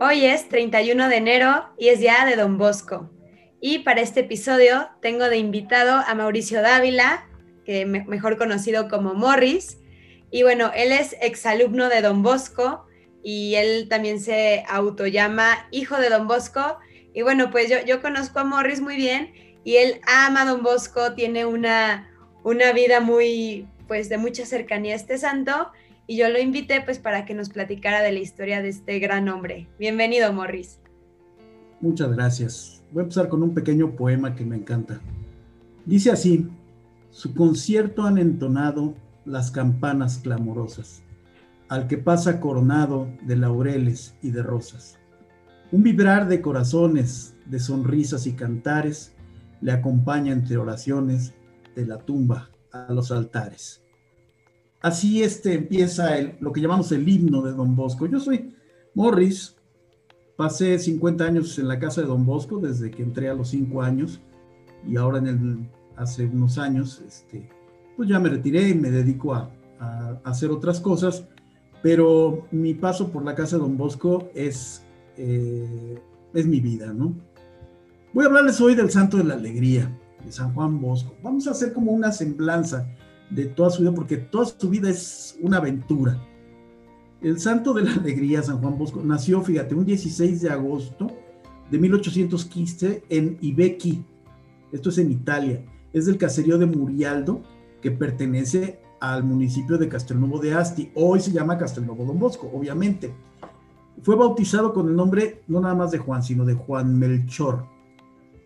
Hoy es 31 de enero y es día de Don Bosco. Y para este episodio tengo de invitado a Mauricio Dávila, que mejor conocido como Morris. Y bueno, él es exalumno de Don Bosco y él también se autollama hijo de Don Bosco. Y bueno, pues yo, yo conozco a Morris muy bien y él ama Don Bosco, tiene una, una vida muy, pues de mucha cercanía a este santo y yo lo invité pues para que nos platicara de la historia de este gran hombre. Bienvenido, Morris. Muchas gracias. Voy a empezar con un pequeño poema que me encanta. Dice así, su concierto han entonado las campanas clamorosas, al que pasa coronado de laureles y de rosas. Un vibrar de corazones, de sonrisas y cantares, le acompaña entre oraciones de la tumba a los altares. Así este empieza lo que llamamos el himno de Don Bosco. Yo soy Morris, pasé 50 años en la casa de Don Bosco desde que entré a los 5 años y ahora el, hace unos años, este, pues ya me retiré y me dedico a, hacer otras cosas, pero mi paso por la casa de Don Bosco es, eh, es mi vida, ¿no? Voy a hablarles hoy del Santo de la Alegría, de San Juan Bosco. Vamos a hacer como una semblanza de toda su vida, porque toda su vida es una aventura. El santo de la alegría, San Juan Bosco, nació, fíjate, un 16 de agosto de 1815 en Ibequi, esto es en Italia, es del caserío de Murialdo, que pertenece al municipio de Castelnuovo de Asti, hoy se llama Castelnuovo Don Bosco, obviamente. Fue bautizado con el nombre no nada más de Juan, sino de Juan Melchor.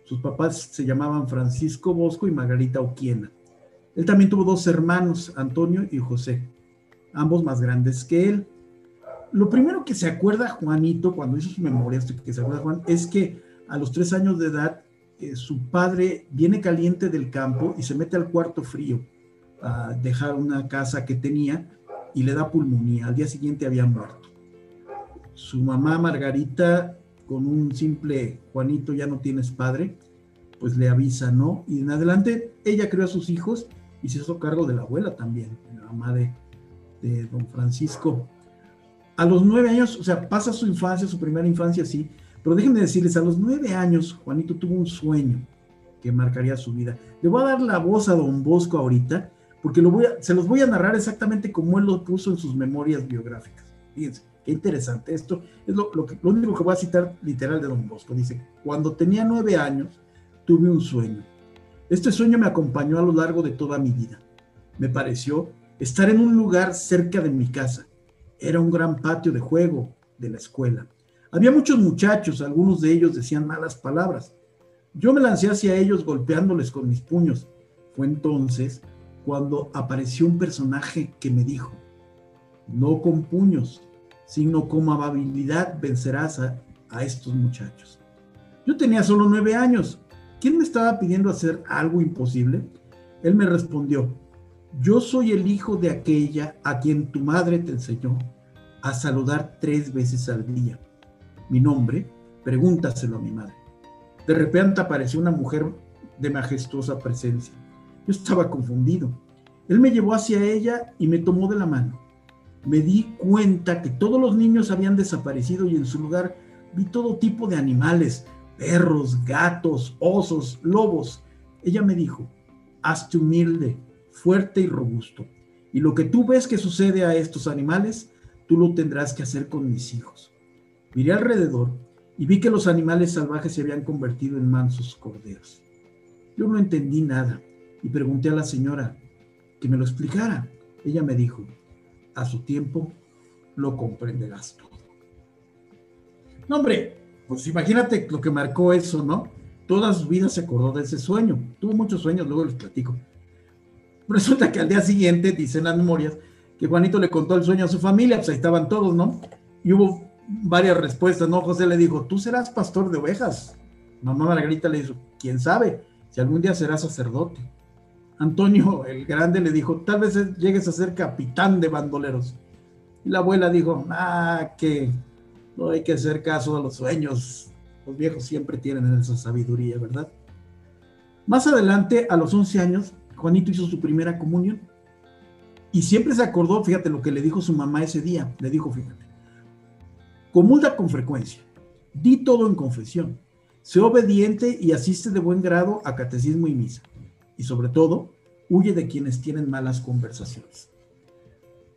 Sus papás se llamaban Francisco Bosco y Margarita Oquiena. Él también tuvo dos hermanos, Antonio y José, ambos más grandes que él. Lo primero que se acuerda Juanito cuando hizo sus memorias, que se acuerda Juan, es que a los tres años de edad eh, su padre viene caliente del campo y se mete al cuarto frío a dejar una casa que tenía y le da pulmonía. Al día siguiente había muerto. Su mamá Margarita, con un simple Juanito ya no tienes padre, pues le avisa, ¿no? Y en adelante ella creó a sus hijos y se hizo cargo de la abuela también, la mamá de, don Francisco. A los nueve años, o sea, pasa su infancia, su primera infancia, sí, pero déjenme decirles, a los nueve años, Juanito tuvo un sueño que marcaría su vida. Le voy a dar la voz a don Bosco ahorita, porque lo voy a, se los voy a narrar exactamente como él lo puso en sus memorias biográficas. Fíjense, qué interesante. Esto es lo, lo, que, lo único que voy a citar literal de don Bosco. Dice, cuando tenía nueve años, tuve un sueño este sueño me acompañó a lo largo de toda mi vida. Me pareció estar en un lugar cerca de mi casa. Era un gran patio de juego de la escuela. Había muchos muchachos, algunos de ellos decían malas palabras. Yo me lancé hacia ellos golpeándoles con mis puños. Fue entonces cuando apareció un personaje que me dijo, no con puños, sino con amabilidad vencerás a, a estos muchachos. Yo tenía solo nueve años ¿quién me estaba pidiendo hacer algo imposible? Él me respondió, yo soy el hijo de aquella a quien tu madre te enseñó a saludar tres veces al día. Mi nombre, pregúntaselo a mi madre. De repente apareció una mujer de majestuosa presencia. Yo estaba confundido. Él me llevó hacia ella y me tomó de la mano. Me di cuenta que todos los niños habían desaparecido y en su lugar vi todo tipo de animales, perros, gatos, osos, lobos. Ella me dijo, hazte humilde, fuerte y robusto. Y lo que tú ves que sucede a estos animales, tú lo tendrás que hacer con mis hijos. Miré alrededor y vi que los animales salvajes se habían convertido en mansos corderos. Yo no entendí nada y pregunté a la señora que me lo explicara. Ella me dijo, a su tiempo lo comprenderás todo. No, hombre, pues imagínate lo que marcó eso, ¿no? Toda su vida se acordó de ese sueño. Tuvo muchos sueños, luego les platico. Resulta que al día siguiente, dicen las memorias, que Juanito le contó el sueño a su familia, pues ahí estaban todos, ¿no? Y hubo varias respuestas, ¿no? José le dijo, tú serás pastor de ovejas. Mamá Margarita le dijo, quién sabe, si algún día serás sacerdote. Antonio el Grande le dijo, tal vez llegues a ser capitán de bandoleros. Y la abuela dijo, ah, que no hay que hacer caso a los sueños. Los viejos siempre tienen esa sabiduría, ¿verdad? Más adelante, a los 11 años, Juanito hizo su primera comunión. Y siempre se acordó, fíjate lo que le dijo su mamá ese día. Le dijo, fíjate, comulga con frecuencia, di todo en confesión, sé obediente y asiste de buen grado a catecismo y misa. Y sobre todo, huye de quienes tienen malas conversaciones.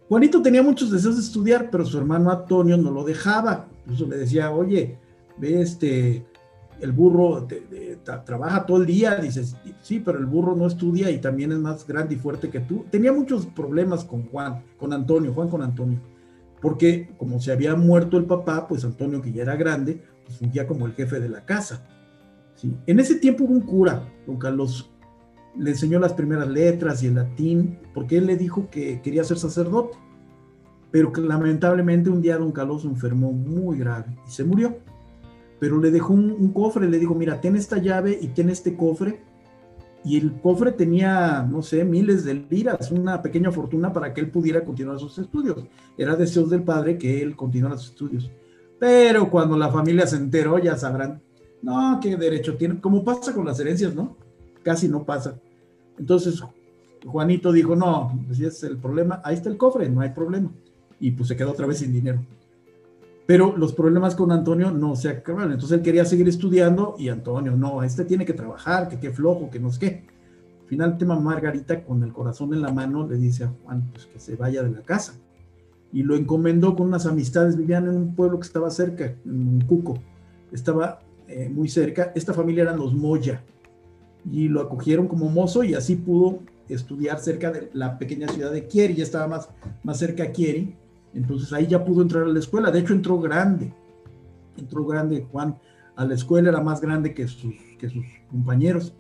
Juanito tenía muchos deseos de estudiar, pero su hermano Antonio no lo dejaba. Incluso le decía, oye, ve este, el burro trabaja todo el día, dices, sí, pero el burro no estudia y también es más grande y fuerte que tú. Tenía muchos problemas con Juan, con Antonio, Juan con Antonio, porque como se había muerto el papá, pues Antonio, que ya era grande, pues fungía como el jefe de la casa. ¿sí? En ese tiempo hubo un cura, don Carlos, le enseñó las primeras letras y el latín, porque él le dijo que quería ser sacerdote, pero que lamentablemente un día don Carlos enfermó muy grave y se murió pero le dejó un, cofre, le dijo, mira, ten esta llave y ten este cofre. Y el cofre tenía, no sé, miles de liras, una pequeña fortuna para que él pudiera continuar sus estudios. Era deseos del padre que él continuara sus estudios. Pero cuando la familia se enteró, ya sabrán, no, qué derecho tiene, como pasa con las herencias, ¿no? Casi no pasa. Entonces, Juanito dijo, no, si es el problema, ahí está el cofre, no hay problema. Y pues se quedó otra vez sin dinero. Pero los problemas con Antonio no se acabaron. Entonces él quería seguir estudiando y Antonio, no, este tiene que trabajar, que qué flojo, que no sé qué. Finalmente Margarita, con el corazón en la mano, le dice a Juan pues, que se vaya de la casa. Y lo encomendó con unas amistades. Vivían en un pueblo que estaba cerca, en un Cuco. Estaba eh, muy cerca. Esta familia eran los Moya. Y lo acogieron como mozo y así pudo estudiar cerca de la pequeña ciudad de Kieri. Ya estaba más, más cerca a Kieri entonces ahí ya pudo entrar a la escuela. De hecho, entró grande. Entró grande Juan a la escuela, era más grande que sus, que sus compañeros.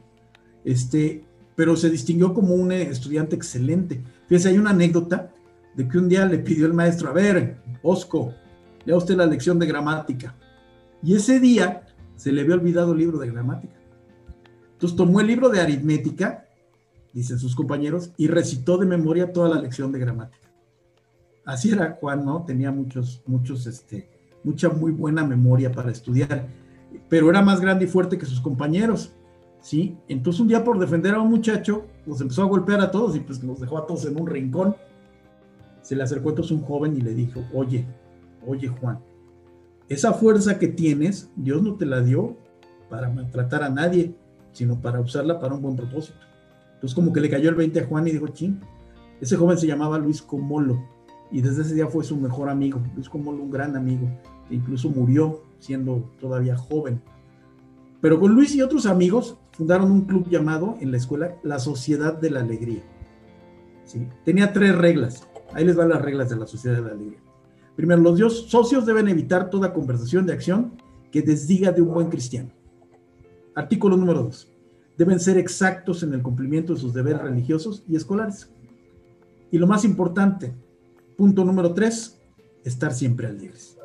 Este, pero se distinguió como un estudiante excelente. Fíjese, hay una anécdota de que un día le pidió el maestro, a ver, Osco, lea usted la lección de gramática. Y ese día se le había olvidado el libro de gramática. Entonces tomó el libro de aritmética, dicen sus compañeros, y recitó de memoria toda la lección de gramática así era Juan, ¿no? Tenía muchos, muchos, este, mucha muy buena memoria para estudiar, pero era más grande y fuerte que sus compañeros, ¿sí? Entonces un día por defender a un muchacho, los empezó a golpear a todos y pues los dejó a todos en un rincón. Se le acercó entonces un joven y le dijo, oye, oye Juan, esa fuerza que tienes, Dios no te la dio para maltratar a nadie, sino para usarla para un buen propósito. Entonces como que le cayó el 20 a Juan y dijo, ching, ese joven se llamaba Luis Comolo y desde ese día fue su mejor amigo, es como un gran amigo, e incluso murió siendo todavía joven. Pero con Luis y otros amigos fundaron un club llamado en la escuela La Sociedad de la Alegría. ¿Sí? Tenía tres reglas, ahí les van las reglas de la Sociedad de la Alegría. Primero, los socios deben evitar toda conversación de acción que desdiga de un buen cristiano. Artículo número dos. Deben ser exactos en el cumplimiento de sus deberes religiosos y escolares. Y lo más importante, Punto número tres, estar siempre alegres.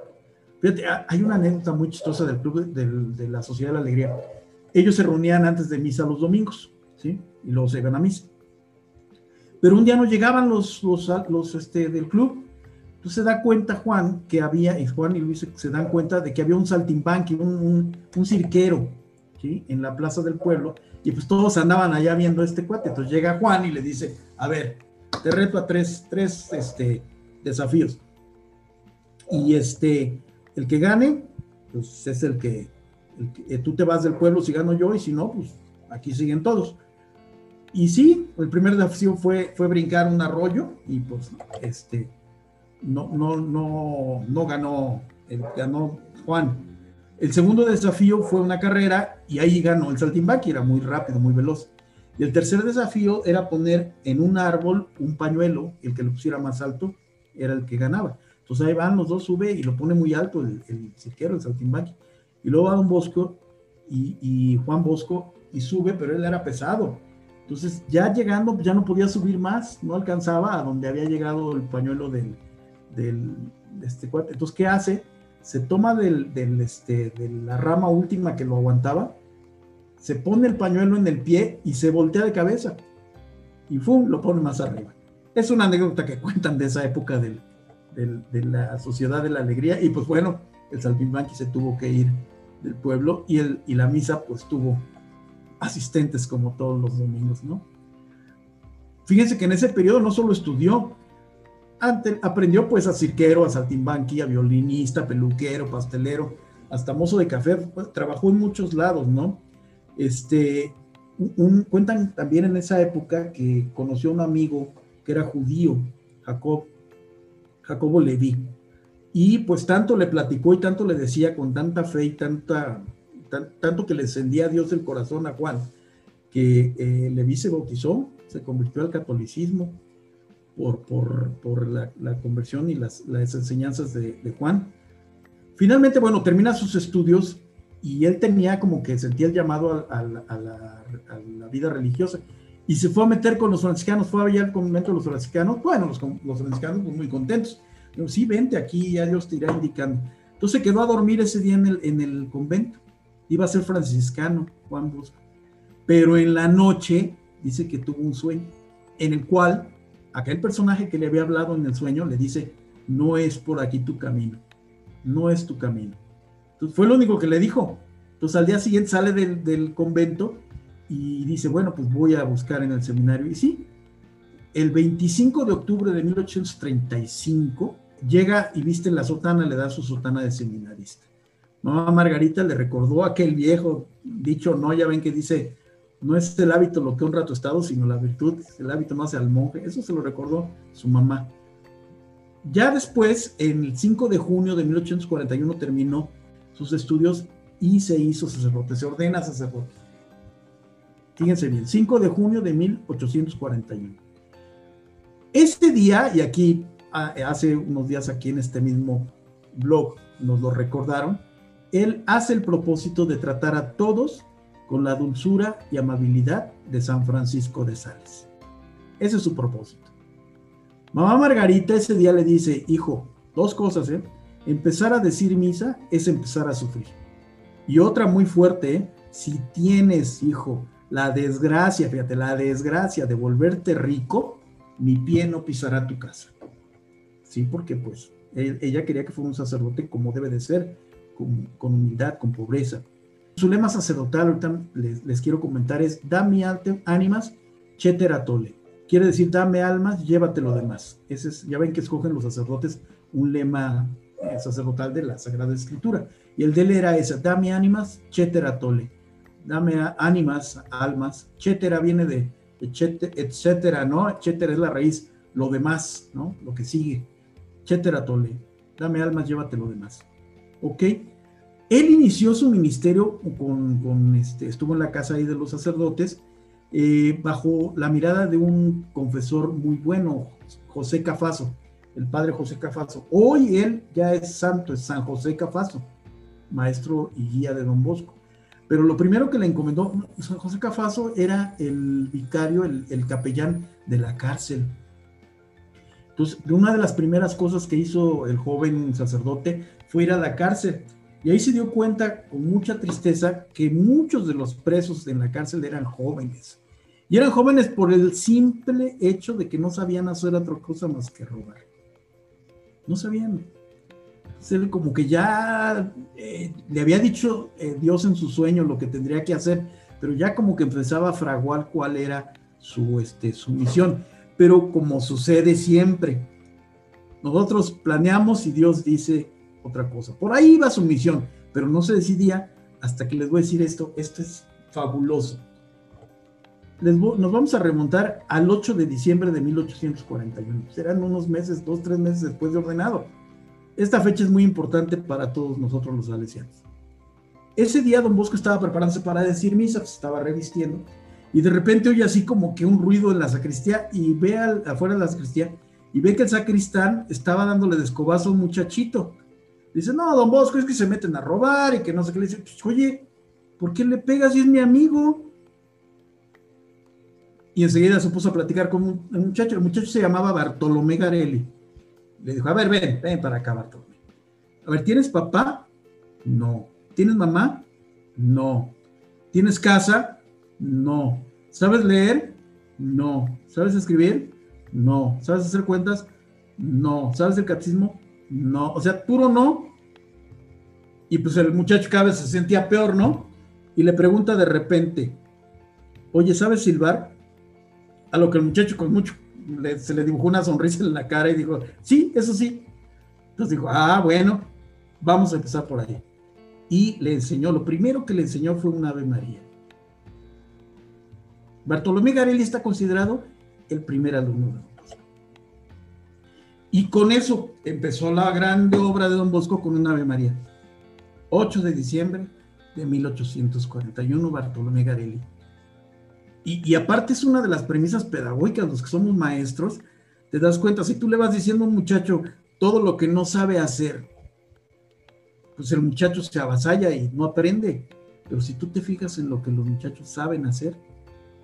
Fíjate, hay una anécdota muy chistosa del club de, la Sociedad de la Alegría. Ellos se reunían antes de misa los domingos, ¿sí? Y luego se iban a misa. Pero un día no llegaban los, los, los este, del club. Entonces se da cuenta Juan que había, y Juan y Luis se dan cuenta de que había un saltimbanqui, un, un, un cirquero, En la plaza del pueblo. Y pues todos andaban allá viendo este cuate. Entonces llega Juan y le dice, a ver, te reto a tres, tres, este, desafíos. Y este, el que gane, pues es el que, eh, tú te vas del pueblo si gano yo y si no, pues aquí siguen todos. Y sí, el primer desafío fue, fue brincar un arroyo y pues este, no, no, no, no ganó, ganó Juan. El segundo desafío fue una carrera y ahí ganó el saltimbanqui, era muy rápido, muy veloz. Y el tercer desafío era poner en un árbol un pañuelo, el que lo pusiera más alto, era el que ganaba. Entonces ahí van los dos, sube y lo pone muy alto el, el cirquero, el saltimbanqui. Y luego va Don Bosco y, Juan Bosco y sube, pero él era pesado. Entonces ya llegando, ya no podía subir más, no alcanzaba a donde había llegado el pañuelo del, del de este cuate. Entonces, ¿qué hace? Se toma del, del, este, de la rama última que lo aguantaba, se pone el pañuelo en el pie y se voltea de cabeza. Y ¡fum! lo pone más arriba. Es una anécdota que cuentan de esa época del, de la Sociedad de la Alegría. Y pues bueno, el Saltimbanqui se tuvo que ir del pueblo y, el, y la misa pues tuvo asistentes como todos los domingos, ¿no? Fíjense que en ese periodo no solo estudió, aprendió pues a cirquero, a saltimbanqui, a violinista, peluquero, pastelero, hasta mozo de café, pues, trabajó en muchos lados, ¿no? Este, cuentan también en esa época que conoció a un amigo que era judío, Jacob, Jacobo Leví, y pues tanto le platicó y tanto le decía con tanta fe y tanta, tanto que le encendía a Dios el corazón a Juan, que eh, Leví se bautizó, se convirtió al catolicismo por, por, la, conversión y las, las enseñanzas de, de, Juan. Finalmente, bueno, termina sus estudios y él tenía como que sentía el llamado a, la, vida religiosa y se fue a meter con los franciscanos, fue allá al convento de los franciscanos, bueno, los, los franciscanos pues, muy contentos, Digo, sí, vente aquí, ya Dios te irá indicando. Entonces quedó a dormir ese día en el, en el convento, iba a ser franciscano, Juan Bosco, pero en la noche dice que tuvo un sueño en el cual aquel personaje que le había hablado en el sueño le dice, no es por aquí tu camino, no es tu camino fue lo único que le dijo. Entonces al día siguiente sale del, convento y dice, bueno, pues voy a buscar en el seminario. Y sí, el 25 de octubre de 1835 llega y viste la sotana, le da su sotana de seminarista. Mamá Margarita le recordó aquel viejo dicho, no, ya ven que dice, no es el hábito lo que honra tu estado, sino la virtud, el hábito no hace al monje. Eso se lo recordó su mamá. Ya después, en el 5 de junio de 1841, terminó sus estudios y se hizo sacerdote, se ordena sacerdote. Fíjense bien, 5 de junio de 1841. Este día, y aquí hace unos días aquí en este mismo blog nos lo recordaron, él hace el propósito de tratar a todos con la dulzura y amabilidad de San Francisco de Sales. Ese es su propósito. Mamá Margarita ese día le dice, hijo, dos cosas, ¿eh? Empezar a decir misa es empezar a sufrir. Y otra muy fuerte, ¿eh? si tienes, hijo, la desgracia, fíjate, la desgracia de volverte rico, mi pie no pisará tu casa. Sí, porque pues e, ella quería que fuera un sacerdote como debe de ser, con, humildad, con pobreza. Su lema sacerdotal, ahorita les, quiero comentar, es dame ánimas, cheteratole. Quiere decir, dame almas, llévate lo demás. Ese es, ya ven que escogen los sacerdotes un lema sacerdotal de la Sagrada Escritura. Y el de él era esa, dame ánimas, chetera tole. Dame ánimas, almas. Chetera viene de, etcétera, ¿no? Etcétera es la raíz, lo demás, ¿no? Lo que sigue. Chetera tole. Dame almas, llévate lo demás. ¿Ok? Él inició su ministerio con, este, estuvo en la casa ahí de los sacerdotes, eh, bajo la mirada de un confesor muy bueno, José Cafaso el padre José Cafaso. Hoy él ya es santo, es San José Cafaso, maestro y guía de Don Bosco. Pero lo primero que le encomendó, San José Cafaso era el vicario, el, capellán de la cárcel. Entonces, una de las primeras cosas que hizo el joven sacerdote fue ir a la cárcel. Y ahí se dio cuenta con mucha tristeza que muchos de los presos en la cárcel eran jóvenes. Y eran jóvenes por el simple hecho de que no sabían hacer otra cosa más que robar no sabían. Como que ya eh, le había dicho eh, Dios en su sueño lo que tendría que hacer, pero ya como que empezaba a fraguar cuál era su, este, su misión. Pero como sucede siempre, nosotros planeamos y Dios dice otra cosa. Por ahí iba su misión, pero no se decidía hasta que les voy a decir esto. Esto es fabuloso nos vamos a remontar al 8 de diciembre de 1841. Serán unos meses, dos, tres meses después de ordenado. Esta fecha es muy importante para todos nosotros los salesianos. Ese día don Bosco estaba preparándose para decir misa, se estaba revistiendo, y de repente oye así como que un ruido en la sacristía y ve afuera de la sacristía y ve que el sacristán estaba dándole de escobazo a un muchachito. Dice, no, don Bosco, es que se meten a robar y que no sé qué. Le dice, pues, oye, ¿por qué le pegas si es mi amigo? y enseguida se puso a platicar con un, muchacho. El muchacho se llamaba Bartolomé Garelli. Le dijo, a ver, ven, ven para acá, Bartolomé. A ver, ¿tienes papá? No. ¿Tienes mamá? No. ¿Tienes casa? No. ¿Sabes leer? No. ¿Sabes escribir? No. ¿Sabes hacer cuentas? No. ¿Sabes el catecismo? No. O sea, puro no. Y pues el muchacho cada vez se sentía peor, ¿no? Y le pregunta de repente, oye, ¿sabes silbar? A lo que el muchacho con mucho, se le dibujó una sonrisa en la cara y dijo, sí, eso sí. Entonces dijo, ah, bueno, vamos a empezar por ahí. Y le enseñó, lo primero que le enseñó fue un Ave María. Bartolomé Garelli está considerado el primer alumno de. Y con eso empezó la grande obra de Don Bosco con un Ave María. 8 de diciembre de 1841, Bartolomé Garelli. Y, y, aparte es una de las premisas pedagógicas, los que somos maestros, te das cuenta, si tú le vas diciendo a un muchacho todo lo que no sabe hacer, pues el muchacho se avasalla y no aprende. Pero si tú te fijas en lo que los muchachos saben hacer,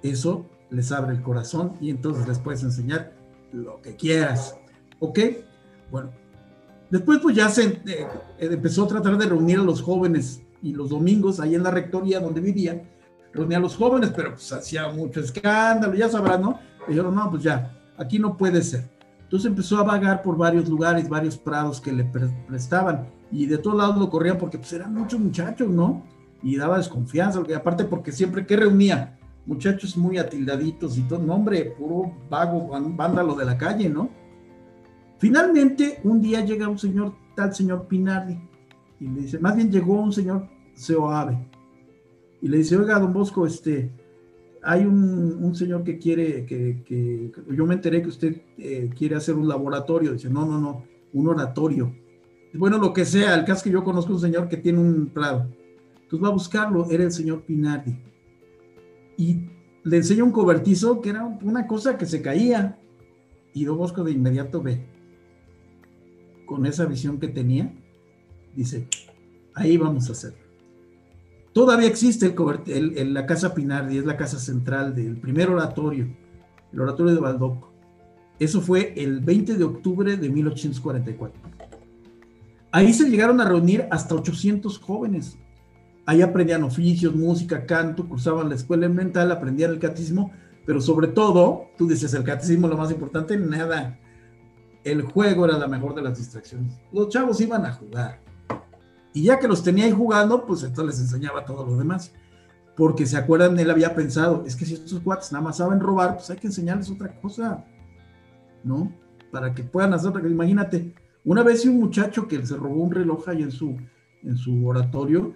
eso les abre el corazón y entonces les puedes enseñar lo que quieras. ¿Ok? Bueno, después pues ya se eh, empezó a tratar de reunir a los jóvenes y los domingos ahí en la rectoría donde vivía, reunía a los jóvenes, pero pues hacía mucho escándalo, ya sabrán, ¿no? dijeron, no, pues ya, aquí no puede ser. Entonces empezó a vagar por varios lugares, varios prados que le prestaban y de todos lados lo corrían porque pues eran muchos muchachos, ¿no? Y daba desconfianza, aparte porque siempre que reunía muchachos muy atildaditos y todo, no hombre, puro vago, vándalo de la calle, ¿no? Finalmente, un día llega un señor, tal señor Pinardi, y le dice, más bien llegó un señor Seoave, y le dice, oiga, don Bosco, este, hay un, señor que quiere, que, yo me enteré que usted eh, quiere hacer un laboratorio, dice, no, no, no, un oratorio. Bueno, lo que sea, el caso que yo conozco un señor que tiene un prado. Entonces va a buscarlo, era el señor Pinardi y le enseña un cobertizo que era una cosa que se caía. Y Don Bosco de inmediato ve, con esa visión que tenía, dice, ahí vamos a hacer. Todavía existe el, la casa Pinardi, es la casa central del primer oratorio, el oratorio de Baldoco. Eso fue el 20 de octubre de 1844. Ahí se llegaron a reunir hasta 800 jóvenes Ahí aprendían oficios, música, canto, cursaban la escuela elemental, aprendían el catecismo, pero sobre todo, tú dices, el catecismo lo más importante, nada. El juego era la mejor de las distracciones. Los chavos iban a jugar. Y ya que los tenía ahí jugando, pues entonces les enseñaba todo lo demás. Porque se acuerdan, él había pensado, es que si estos cuates nada más saben robar, pues hay que enseñarles otra cosa, ¿no? Para que puedan hacer otra cosa. Imagínate, una vez un muchacho que se robó un reloj ahí en su, en su oratorio,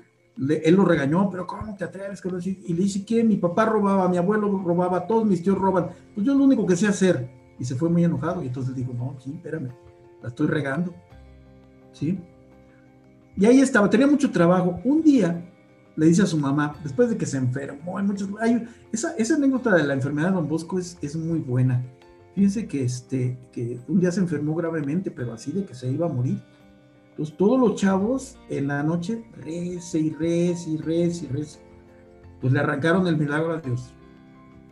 él lo regañó, pero ¿cómo te atreves? Y le dice que mi papá robaba, mi abuelo robaba, todos mis tíos roban. Pues yo lo único que sé hacer. Y se fue muy enojado y entonces dijo, no, sí, espérame, la estoy regando. ¿Sí? Y ahí estaba, tenía mucho trabajo. Un día le dice a su mamá, después de que se enfermó, hay muchos, hay, esa, esa anécdota de la enfermedad de Don Bosco es, es muy buena. Fíjense que, este, que un día se enfermó gravemente, pero así de que se iba a morir entonces todos los chavos en la noche rece y rece y rece y rece. Pues le arrancaron el milagro a Dios.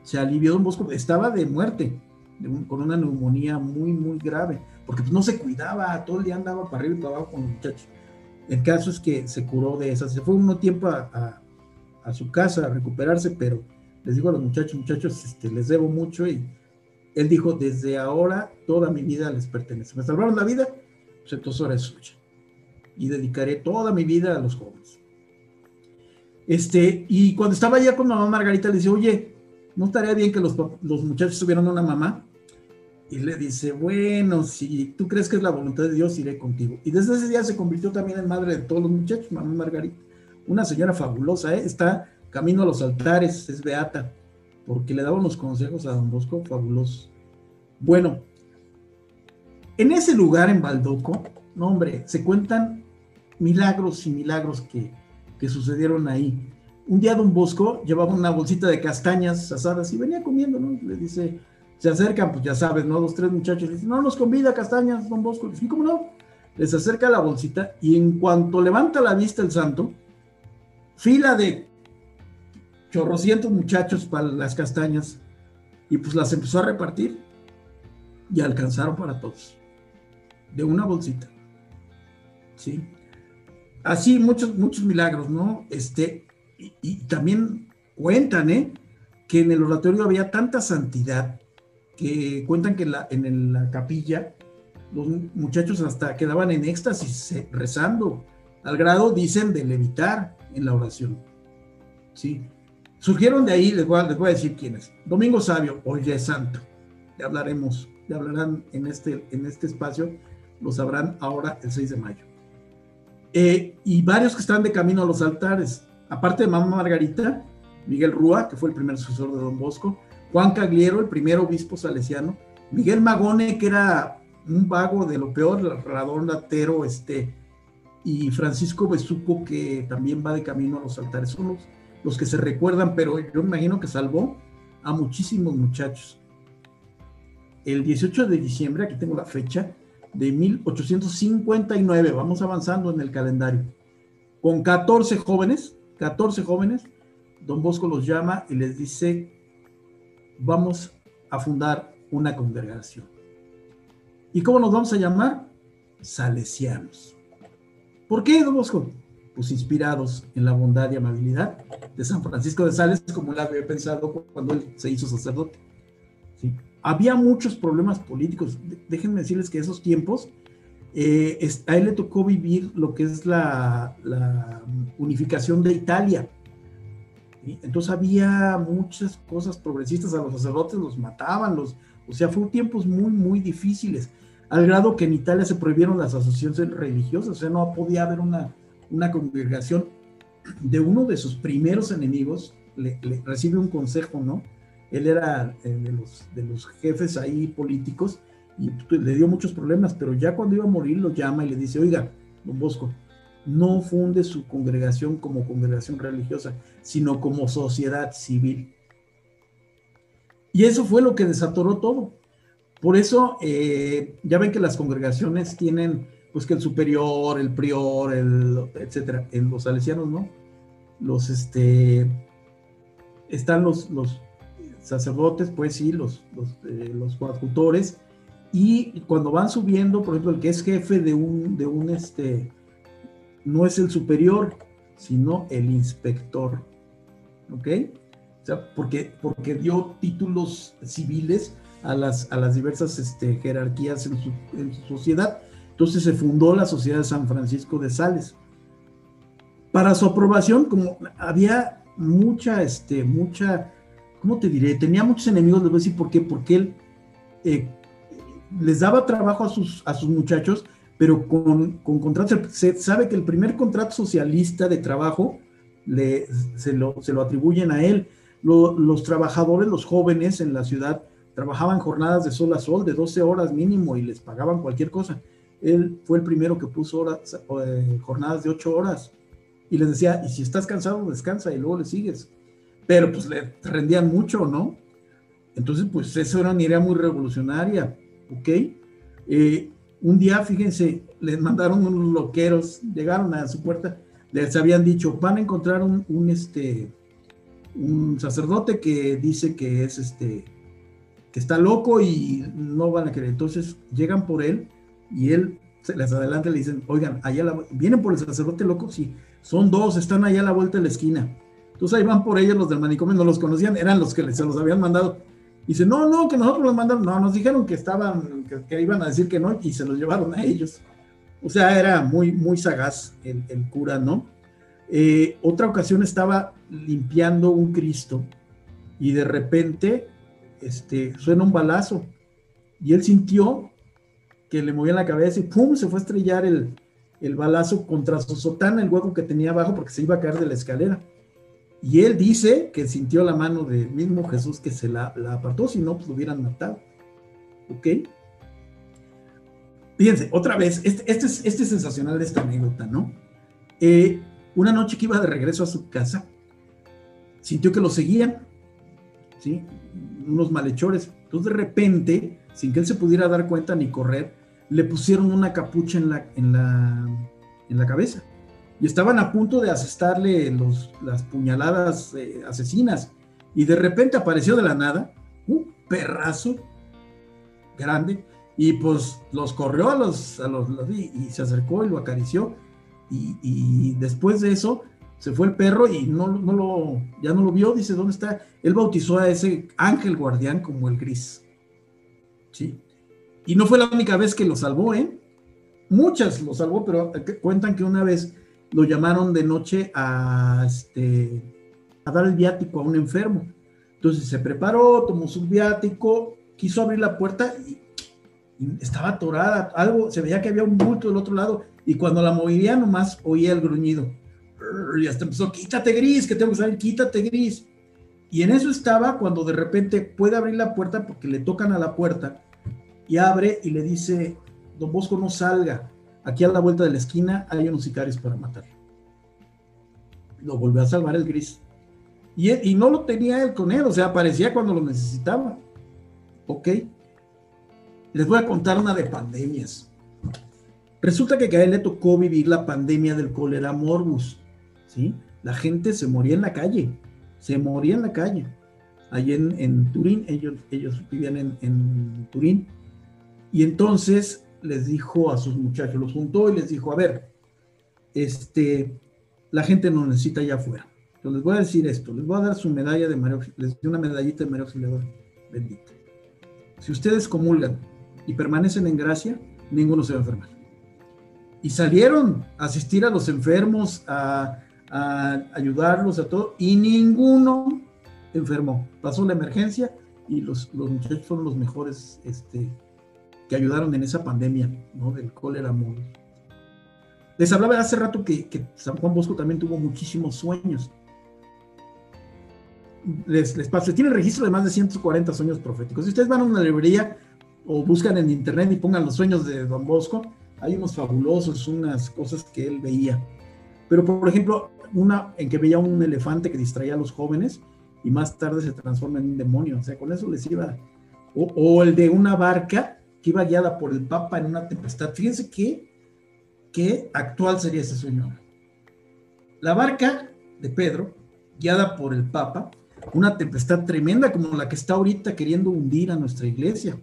Se alivió Don Bosco, estaba de muerte, con una neumonía muy, muy grave, porque pues no se cuidaba, todo el día andaba para arriba y para abajo con los muchachos. El caso es que se curó de esa, se fue un tiempo a, a, su casa a recuperarse, pero les digo a los muchachos, muchachos, este, les debo mucho y él dijo, desde ahora toda mi vida les pertenece. Me salvaron la vida, pues entonces ahora es suya y dedicaré toda mi vida a los jóvenes. Este, y cuando estaba allá con mamá Margarita, le dice, oye, ¿no estaría bien que los, los muchachos tuvieran una mamá? Y le dice, bueno, si tú crees que es la voluntad de Dios, iré contigo. Y desde ese día se convirtió también en madre de todos los muchachos, mamá Margarita. Una señora fabulosa, ¿eh? está camino a los altares, es beata, porque le daba unos consejos a don Bosco fabulosos. Bueno, en ese lugar en Baldoco, no hombre, se cuentan milagros y milagros que, sucedieron ahí. Un día Don Bosco llevaba una bolsita de castañas asadas y venía comiendo, ¿no? Le dice, se acercan, pues ya sabes, ¿no? Dos, tres muchachos, dicen, no, nos convida castañas, Don Bosco. Le ¿cómo no? Les acerca la bolsita y en cuanto levanta la vista el santo, fila de chorrocientos muchachos para las castañas y pues las empezó a repartir y alcanzaron para todos, de una bolsita. ¿Sí? así muchos, muchos milagros, ¿no? Este, y, también cuentan, ¿eh? Que en el oratorio había tanta santidad que cuentan que en la capilla los muchachos hasta quedaban en éxtasis rezando, al grado, dicen, de levitar en la oración. ¿Sí? Surgieron de ahí, les voy a, les voy a decir quiénes. Domingo Sabio, hoy es santo. ya hablaremos, ya hablarán en este, en este espacio, lo sabrán ahora el 6 de mayo. Eh, y varios que están de camino a los altares, aparte de Mamá Margarita, Miguel Rúa, que fue el primer sucesor de Don Bosco, Juan Cagliero, el primer obispo salesiano, Miguel Magone, que era un vago de lo peor, radón latero, este, y Francisco Besuco, que también va de camino a los altares. Son los, los que se recuerdan, pero yo imagino que salvó a muchísimos muchachos. El 18 de diciembre, aquí tengo la fecha, de 1859, vamos avanzando en el calendario, con 14 jóvenes, 14 jóvenes, don Bosco los llama y les dice, vamos a fundar una congregación. ¿Y cómo nos vamos a llamar? Salesianos. ¿Por qué, don Bosco? Pues inspirados en la bondad y amabilidad de San Francisco de Sales, como él había pensado cuando él se hizo sacerdote. ¿Sí? Había muchos problemas políticos. Déjenme decirles que esos tiempos, eh, a él le tocó vivir lo que es la, la unificación de Italia entonces había muchas cosas progresistas, a los sacerdotes los mataban, los, o sea, fue tiempos muy, muy difíciles, al grado que en Italia se prohibieron las asociaciones religiosas, o sea, no podía haber una, una congregación de uno de sus primeros enemigos, le, recibe un consejo, ¿no? Él era eh, de, los, de los jefes ahí políticos y le dio muchos problemas, pero ya cuando iba a morir lo llama y le dice, oiga, don Bosco, no funde su congregación como congregación religiosa, sino como sociedad civil. Y eso fue lo que desatoró todo. Por eso, eh, ya ven que las congregaciones tienen, pues que el superior, el prior, el, etcétera, en los salesianos, ¿no? Los, este, están los, los sacerdotes, pues sí, los, los, eh, los coadjutores, y cuando van subiendo, por ejemplo, el que es jefe de un, de un, este, no es el superior, sino el inspector. ¿Ok? O sea, porque, porque dio títulos civiles a las, a las diversas este, jerarquías en su, sociedad. Entonces se fundó la Sociedad de San Francisco de Sales. Para su aprobación, como había mucha, este, mucha, ¿cómo te diré? Tenía muchos enemigos, les voy a decir por qué, porque él eh, les daba trabajo a sus, a sus muchachos, pero con, con contratos, se sabe que el primer contrato socialista de trabajo se, lo, se lo atribuyen a él. los trabajadores, los jóvenes en la ciudad, trabajaban jornadas de sol a sol, de 12 horas mínimo, y les pagaban cualquier cosa. Él fue el primero que puso horas, eh, jornadas de 8 horas y les decía, y si estás cansado, descansa y luego le sigues. Pero pues le rendían mucho, ¿no? Entonces, pues eso era una idea muy revolucionaria, ¿ok? Eh, un día, fíjense, les mandaron unos loqueros, llegaron a su puerta, les habían dicho, van a encontrar un, este, un sacerdote que dice que es este, que está loco y no van a querer. Entonces llegan por él y él se les adelanta y le dicen, oigan, allá vienen por el sacerdote loco, sí, son dos, están allá a la vuelta de la esquina. Entonces ahí van por ellos los del manicomio, no los conocían, eran los que se los habían mandado dice, no, no, que nosotros los mandamos, no, nos dijeron que estaban, que, iban a decir que no y se los llevaron a ellos. O sea, era muy, muy sagaz el, cura, ¿no? Eh, otra ocasión estaba limpiando un Cristo y de repente este, suena un balazo y él sintió que le movía la cabeza y ¡pum! se fue a estrellar el, el balazo contra su sotana, el hueco que tenía abajo porque se iba a caer de la escalera. Y él dice que sintió la mano del mismo Jesús que se la, apartó, si no, pues lo hubieran matado. ¿Ok? Fíjense, otra vez, este, este, es, este sensacional de esta anécdota, ¿no? Eh, una noche que iba de regreso a su casa, sintió que lo seguían, ¿sí? Unos malhechores. Entonces, de repente, sin que él se pudiera dar cuenta ni correr, le pusieron una capucha en la, en la, en la cabeza y estaban a punto de asestarle los, las puñaladas eh, asesinas. Y de repente apareció de la nada un perrazo grande y pues los corrió a los, a los, y, se acercó y lo acarició. Y, después de eso se fue el perro y no, no lo, ya no lo vio, dice, ¿dónde está? Él bautizó a ese ángel guardián como el gris. ¿Sí? Y no fue la única vez que lo salvó, ¿eh? Muchas lo salvó, pero cuentan que una vez lo llamaron de noche a, este, a dar el viático a un enfermo. Entonces se preparó, tomó su viático quiso abrir la puerta y, estaba atorada, algo, se veía que había un bulto del otro lado, y cuando la movía nomás oía el gruñido. Y hasta empezó, quítate gris, que tengo que salir, quítate gris. Y en eso estaba cuando de repente puede abrir la puerta porque le tocan a la puerta y abre y le dice, don Bosco no salga, aquí a la vuelta de la esquina hay unos sicarios para matarlo. Lo volvió a salvar el gris. Y, y no lo tenía él con él, o sea, aparecía cuando lo necesitaba. ¿Ok? Les voy a contar una de pandemias. Resulta que a él le tocó vivir la pandemia del cólera morbus, ¿sí? La gente se moría en la calle se moría en la calle. Allí en, Turín, ellos, ellos vivían en, Turín. Y entonces les dijo a sus muchachos, los juntó y les dijo, a ver, este, la gente no necesita allá afuera. Entonces les voy a decir esto, les voy a dar su medalla de María, les doy una medallita de María Auxiliadora, bendita. Si ustedes comulgan y permanecen en gracia, ninguno se va a enfermar. Y salieron a asistir a los enfermos, a, a ayudarlos a todo y ninguno enfermó. Pasó la emergencia y los, los muchachos fueron los mejores este, que ayudaron en esa pandemia ¿no? del cólera móvil. Les hablaba hace rato que, que, San Juan Bosco también tuvo muchísimos sueños. Les, les paso, tiene registro de más de 140 sueños proféticos. Si ustedes van a una librería o buscan en internet y pongan los sueños de Don Bosco, hay unos fabulosos, unas cosas que él veía. Pero, por ejemplo, una en que veía un elefante que distraía a los jóvenes y más tarde se transforma en un demonio. O sea, con eso les iba. O, el de una barca que iba guiada por el Papa en una tempestad. Fíjense qué, qué actual sería ese sueño. La barca de Pedro, guiada por el Papa, una tempestad tremenda como la que está ahorita queriendo hundir a nuestra iglesia.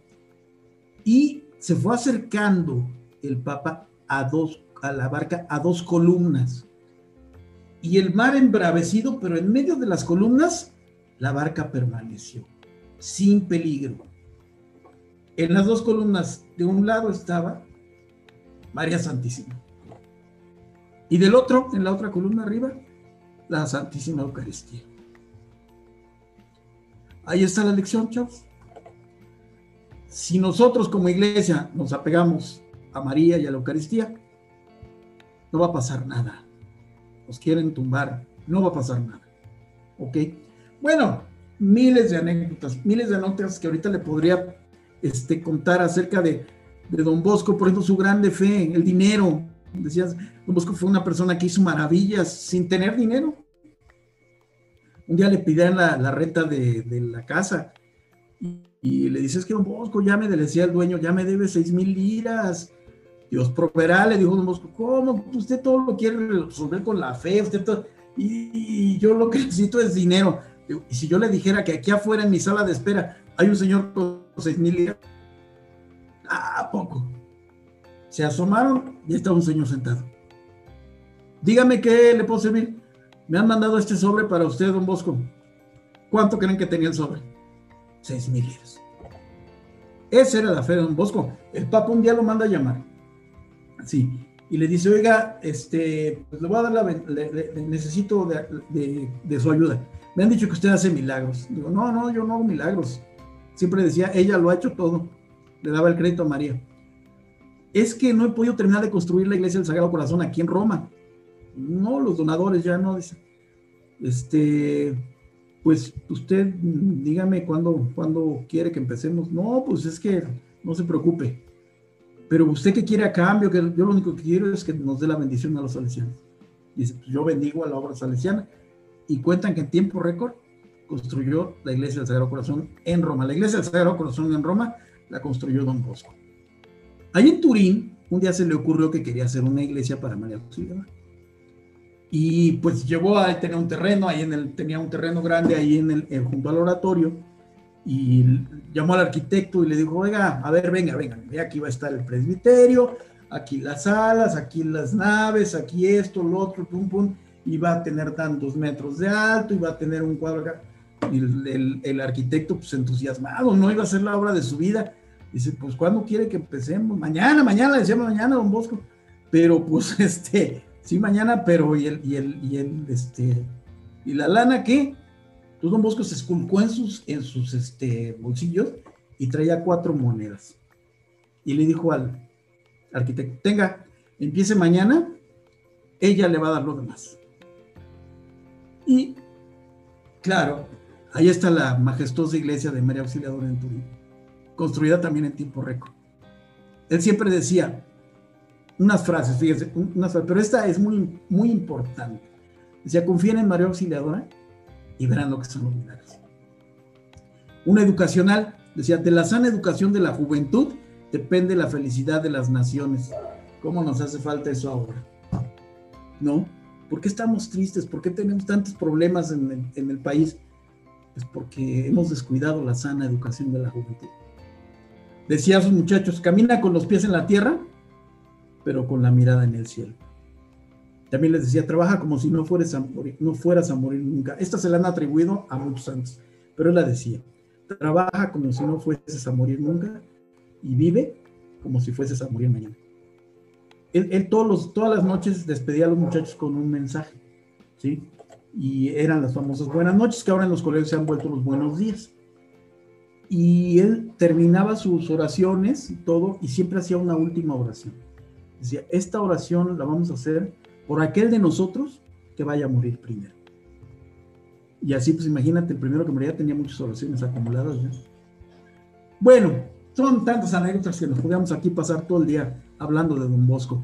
Y se fue acercando el Papa a dos, a la barca a dos columnas y el mar embravecido, pero en medio de las columnas, la barca permaneció, sin peligro. En las dos columnas, de un lado estaba María Santísima. Y del otro, en la otra columna arriba, la Santísima Eucaristía. Ahí está la lección, chavos. Si nosotros como iglesia nos apegamos a María y a la Eucaristía, no va a pasar nada nos quieren tumbar, no va a pasar nada. ¿Ok? Bueno, miles de anécdotas, miles de anécdotas que ahorita le podría este, contar acerca de, de Don Bosco, por ejemplo, su grande fe, el dinero. Decías, Don Bosco fue una persona que hizo maravillas sin tener dinero. Un día le pidieron la, la renta de, de, la casa y, le dices que Don Bosco ya me decía el dueño, ya me debe seis mil liras. Dios proveerá, le dijo Don Bosco, ¿cómo? Usted todo lo quiere resolver con la fe, usted todo, y, yo lo que necesito es dinero. Y si yo le dijera que aquí afuera en mi sala de espera hay un señor con seis mil ¿a poco? Se asomaron y estaba un señor sentado. Dígame qué le puedo servir. Me han mandado este sobre para usted, don Bosco. ¿Cuánto creen que tenía el sobre? Seis mil liras. Esa era la fe de don Bosco. El Papa un día lo manda a llamar Sí, y le dice, oiga, este, pues le voy a dar la, necesito de, su ayuda. Me han dicho que usted hace milagros. Digo, no, no, yo no hago milagros. Siempre decía, ella lo ha hecho todo. Le daba el crédito a María. Es que no he podido terminar de construir la iglesia del Sagrado Corazón aquí en Roma. No, los donadores ya no, dice. Este, pues usted dígame cuándo, cuándo quiere que empecemos. No, pues es que no se preocupe pero usted que quiere a cambio, que yo lo único que quiero es que nos dé la bendición a los salesianos. Dice, pues yo bendigo a la obra salesiana. Y cuentan que en tiempo récord construyó la iglesia del Sagrado Corazón en Roma. La iglesia del Sagrado Corazón en Roma la construyó Don Bosco. Ahí en Turín, un día se le ocurrió que quería hacer una iglesia para María Auxiliadora. Y pues llevó a tener un terreno, ahí en el, tenía un terreno grande ahí en el, junto al oratorio y llamó al arquitecto y le dijo, oiga, a ver, venga, venga, aquí va a estar el presbiterio, aquí las salas, aquí las naves, aquí esto, lo otro, pum, pum, y va a tener tantos metros de alto, y va a tener un cuadro acá. El, el, arquitecto, pues entusiasmado, no iba a ser la obra de su vida. Dice, pues, ¿cuándo quiere que empecemos? Mañana, mañana, decíamos mañana, don Bosco. Pero, pues, este, sí, mañana, pero, y el, y el, y el, este, ¿y la lana qué? Entonces don Bosco se esculcó en sus, en sus este, bolsillos y traía cuatro monedas. Y le dijo al arquitecto, tenga, empiece mañana, ella le va a dar lo demás. Y claro, ahí está la majestuosa iglesia de María Auxiliadora en Turín, construida también en tiempo récord. Él siempre decía unas frases, fíjense, unas pero esta es muy, muy importante. Decía, confíen en María Auxiliadora y verán lo que son los milagros. Una educacional, decía, de la sana educación de la juventud depende la felicidad de las naciones. ¿Cómo nos hace falta eso ahora? ¿No? ¿Por qué estamos tristes? ¿Por qué tenemos tantos problemas en el, país? Pues porque hemos descuidado la sana educación de la juventud. Decía a sus muchachos, camina con los pies en la tierra, pero con la mirada en el cielo. También les decía, trabaja como si no fueras a morir, no fueras a morir nunca. Esta se la han atribuido a muchos santos, pero él la decía, trabaja como si no fueses a morir nunca y vive como si fueses a morir mañana. Él, todos los, todas las noches despedía a los muchachos con un mensaje, ¿sí? Y eran las famosas buenas noches que ahora en los colegios se han vuelto los buenos días. Y él terminaba sus oraciones y todo y siempre hacía una última oración. Decía, esta oración la vamos a hacer por aquel de nosotros que vaya a morir primero. Y así, pues imagínate, el primero que moría tenía muchas oraciones acumuladas. Bueno, son tantas anécdotas que nos podíamos aquí pasar todo el día hablando de Don Bosco.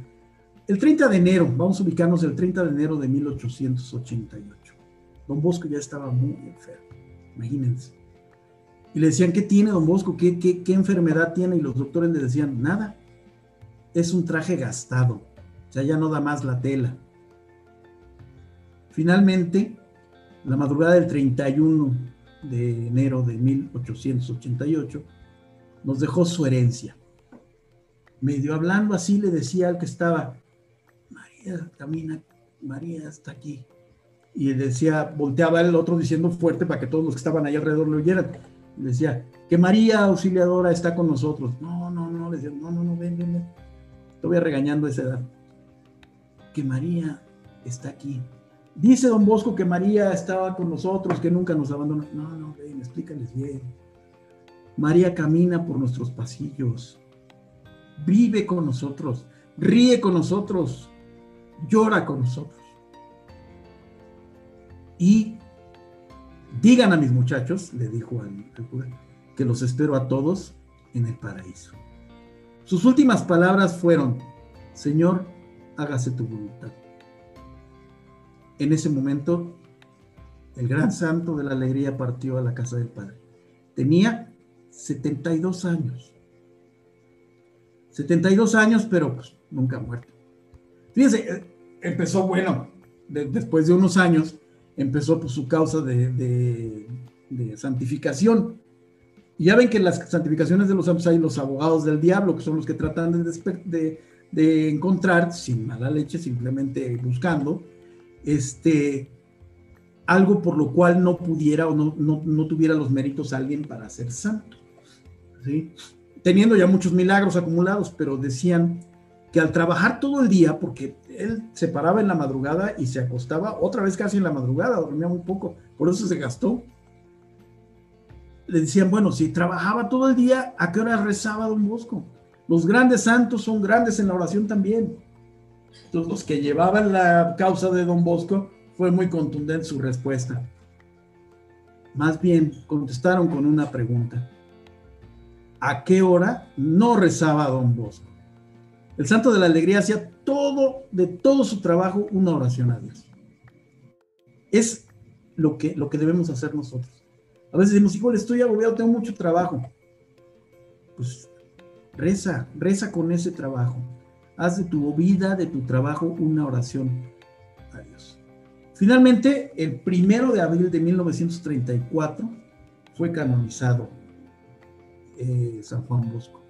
El 30 de enero, vamos a ubicarnos el 30 de enero de 1888. Don Bosco ya estaba muy enfermo, imagínense. Y le decían, ¿qué tiene Don Bosco? ¿Qué, qué, qué enfermedad tiene? Y los doctores le decían, nada, es un traje gastado, o sea, ya no da más la tela. Finalmente, la madrugada del 31 de enero de 1888, nos dejó su herencia. Medio hablando así le decía al que estaba, María camina, María está aquí. Y decía, volteaba el otro diciendo fuerte para que todos los que estaban ahí alrededor lo oyeran. Decía, que María Auxiliadora está con nosotros. No, no, no, le decía, no, no, no, ven, ven, ven. Te regañando a esa edad. Que María está aquí. Dice don Bosco que María estaba con nosotros, que nunca nos abandonó. No, no, ven, explícales bien. María camina por nuestros pasillos, vive con nosotros, ríe con nosotros, llora con nosotros. Y digan a mis muchachos, le dijo al, cura, que los espero a todos en el paraíso. Sus últimas palabras fueron, Señor, hágase tu voluntad. En ese momento, el gran santo de la alegría partió a la casa del Padre. Tenía 72 años. 72 años, pero pues, nunca muerto. Fíjense, eh, empezó, bueno, después de unos años, empezó pues, su causa de, santificación. Y ya ven que en las santificaciones de los santos hay los abogados del diablo, que son los que tratan de, encontrar, sin mala leche, simplemente buscando, este, algo por lo cual no pudiera o no, no, no tuviera los méritos alguien para ser santo. Teniendo ya muchos milagros acumulados, pero decían que al trabajar todo el día, porque él se paraba en la madrugada y se acostaba otra vez casi en la madrugada, dormía muy poco, por eso se gastó. Le decían, bueno, si trabajaba todo el día, ¿a qué hora rezaba don Bosco? Los grandes santos son grandes en la oración también. Entonces, los que llevaban la causa de don Bosco, fue muy contundente su respuesta. Más bien, contestaron con una pregunta a qué hora no rezaba don Bosco. El santo de la alegría hacía todo, de todo su trabajo, una oración a Dios. Es lo que, lo que debemos hacer nosotros. A veces decimos, híjole, estoy agobiado, tengo mucho trabajo. Pues reza, reza con ese trabajo. Haz de tu vida, de tu trabajo, una oración a Dios. Finalmente, el primero de abril de 1934 fue canonizado eh, San Juan Bosco.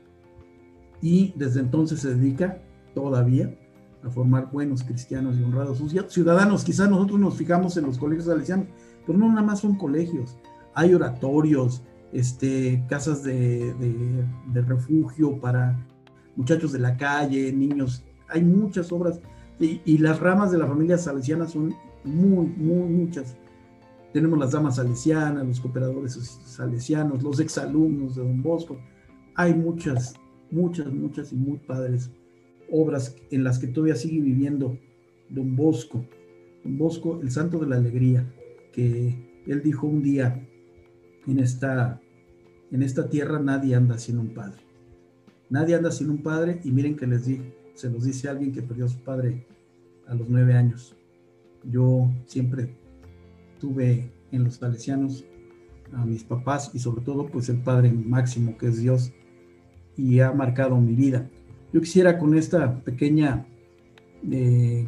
Y desde entonces se dedica todavía a formar buenos cristianos y honrados ciudadanos. Quizás nosotros nos fijamos en los colegios salesianos, pero no nada más son colegios. Hay oratorios, este, casas de, refugio para muchachos de la calle, niños. Hay muchas obras y, y, las ramas de la familia salesiana son muy, muy muchas. tenemos las damas salesianas, los cooperadores salesianos, los exalumnos de Don Bosco. Hay muchas, muchas, muchas y muy padres obras en las que todavía sigue viviendo Don Bosco. Don Bosco, el santo de la alegría, que él dijo un día en esta, en esta tierra nadie anda sin un padre. Nadie anda sin un padre y miren que les di, se los dice alguien que perdió a su padre a los nueve años. Yo siempre tuve en los salesianos a mis papás y sobre todo pues el Padre máximo que es Dios y ha marcado mi vida. Yo quisiera con esta pequeña eh,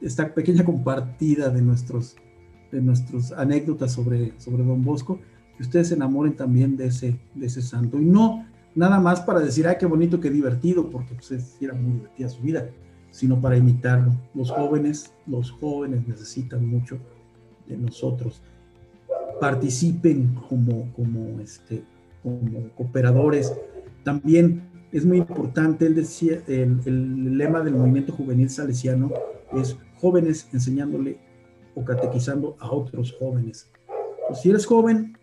esta pequeña compartida de nuestros de nuestras anécdotas sobre, sobre Don Bosco, que ustedes se enamoren también de ese, de ese santo. Y no nada más para decir, ay, qué bonito, qué divertido, porque pues, era muy divertida su vida, sino para imitarlo. Los jóvenes, los jóvenes necesitan mucho de nosotros. Participen como, como, este, como cooperadores. También es muy importante, él decía, el, lema del movimiento juvenil salesiano es jóvenes enseñándole o catequizando a otros jóvenes. Pues si eres joven,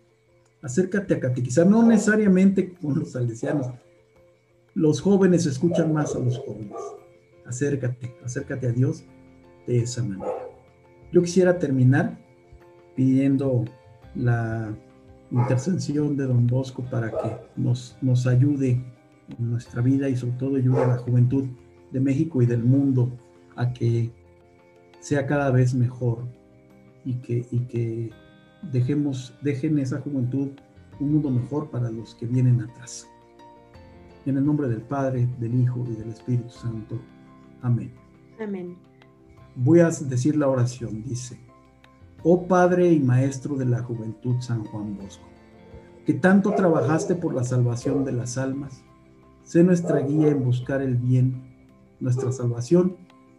acércate a catequizar, no necesariamente con los salesianos. Los jóvenes escuchan más a los jóvenes. Acércate, acércate a Dios de esa manera. Yo quisiera terminar pidiendo la intercesión de don Bosco para que nos, nos ayude en nuestra vida y sobre todo ayude a la juventud de México y del mundo a que sea cada vez mejor y que, y que dejemos, dejen esa juventud un mundo mejor para los que vienen atrás. En el nombre del Padre, del Hijo y del Espíritu Santo. Amén. Amén. Voy a decir la oración. Dice, oh Padre y Maestro de la Juventud San Juan Bosco, que tanto trabajaste por la salvación de las almas, sé nuestra guía en buscar el bien, nuestra salvación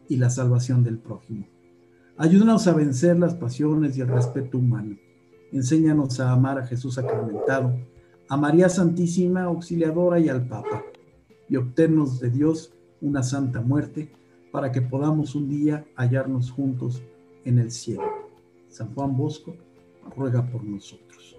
y la salvación del prójimo Ayúdanos a vencer las pasiones y el respeto humano. Enséñanos a amar a Jesús sacramentado, a María Santísima Auxiliadora y al Papa, y obtenernos de Dios una santa muerte para que podamos un día hallarnos juntos en el cielo. San Juan Bosco ruega por nosotros.